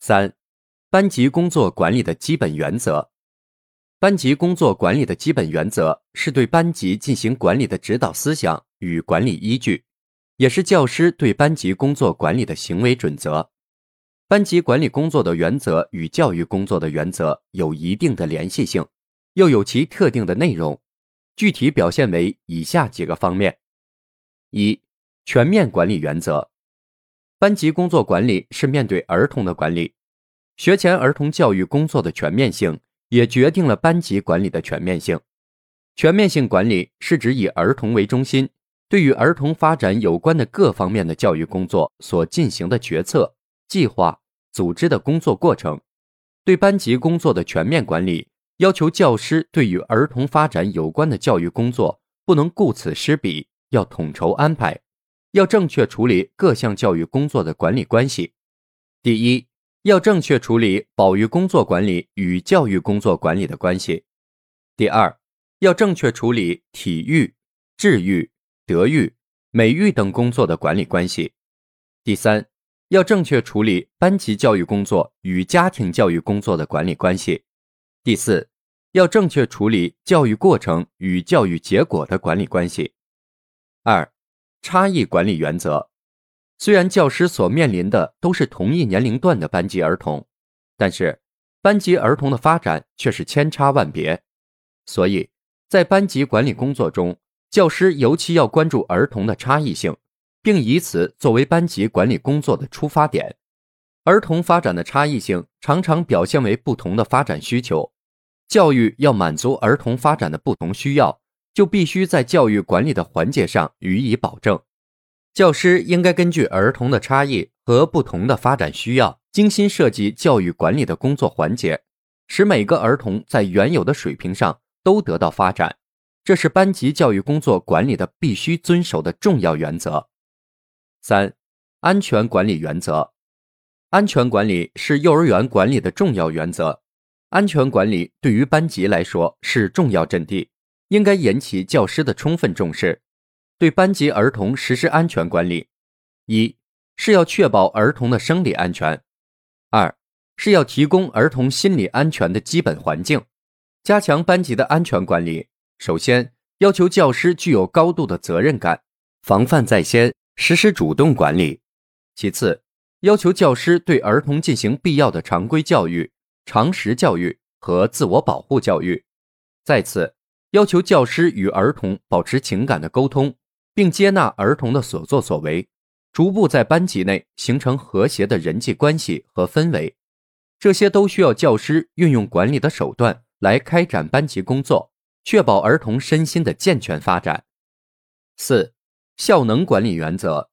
三、班级工作管理的基本原则。班级工作管理的基本原则是对班级进行管理的指导思想与管理依据，也是教师对班级工作管理的行为准则。班级管理工作的原则与教育工作的原则有一定的联系性，又有其特定的内容，具体表现为以下几个方面：一、全面管理原则。班级工作管理是面对儿童的管理，学前儿童教育工作的全面性也决定了班级管理的全面性。全面性管理是指以儿童为中心，对与儿童发展有关的各方面的教育工作所进行的决策。计划组织的工作过程，对班级工作的全面管理，要求教师对与儿童发展有关的教育工作不能顾此失彼，要统筹安排，要正确处理各项教育工作的管理关系。第一，要正确处理保育工作管理与教育工作管理的关系；第二，要正确处理体育、智育、德育、美育等工作的管理关系；第三。要正确处理班级教育工作与家庭教育工作的管理关系。第四，要正确处理教育过程与教育结果的管理关系。二，差异管理原则。虽然教师所面临的都是同一年龄段的班级儿童，但是班级儿童的发展却是千差万别，所以在班级管理工作中，教师尤其要关注儿童的差异性。并以此作为班级管理工作的出发点。儿童发展的差异性常常表现为不同的发展需求，教育要满足儿童发展的不同需要，就必须在教育管理的环节上予以保证。教师应该根据儿童的差异和不同的发展需要，精心设计教育管理的工作环节，使每个儿童在原有的水平上都得到发展。这是班级教育工作管理的必须遵守的重要原则。三、安全管理原则。安全管理是幼儿园管理的重要原则。安全管理对于班级来说是重要阵地，应该引起教师的充分重视。对班级儿童实施安全管理，一是要确保儿童的生理安全；二是要提供儿童心理安全的基本环境。加强班级的安全管理，首先要求教师具有高度的责任感，防范在先。实施主动管理。其次，要求教师对儿童进行必要的常规教育、常识教育和自我保护教育。再次，要求教师与儿童保持情感的沟通，并接纳儿童的所作所为，逐步在班级内形成和谐的人际关系和氛围。这些都需要教师运用管理的手段来开展班级工作，确保儿童身心的健全发展。四。效能管理原则，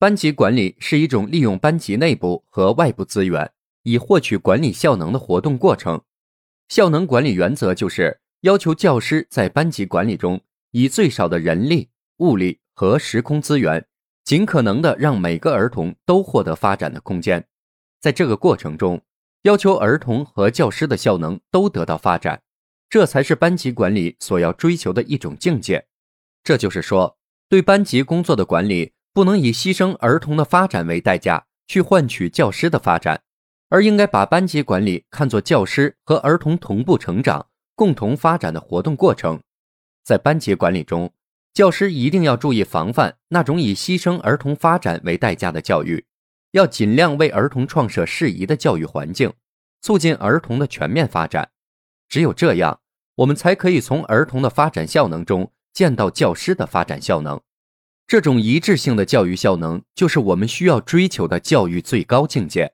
班级管理是一种利用班级内部和外部资源以获取管理效能的活动过程。效能管理原则就是要求教师在班级管理中，以最少的人力、物力和时空资源，尽可能的让每个儿童都获得发展的空间。在这个过程中，要求儿童和教师的效能都得到发展，这才是班级管理所要追求的一种境界。这就是说。对班级工作的管理，不能以牺牲儿童的发展为代价去换取教师的发展，而应该把班级管理看作教师和儿童同步成长、共同发展的活动过程。在班级管理中，教师一定要注意防范那种以牺牲儿童发展为代价的教育，要尽量为儿童创设适宜的教育环境，促进儿童的全面发展。只有这样，我们才可以从儿童的发展效能中。见到教师的发展效能，这种一致性的教育效能，就是我们需要追求的教育最高境界。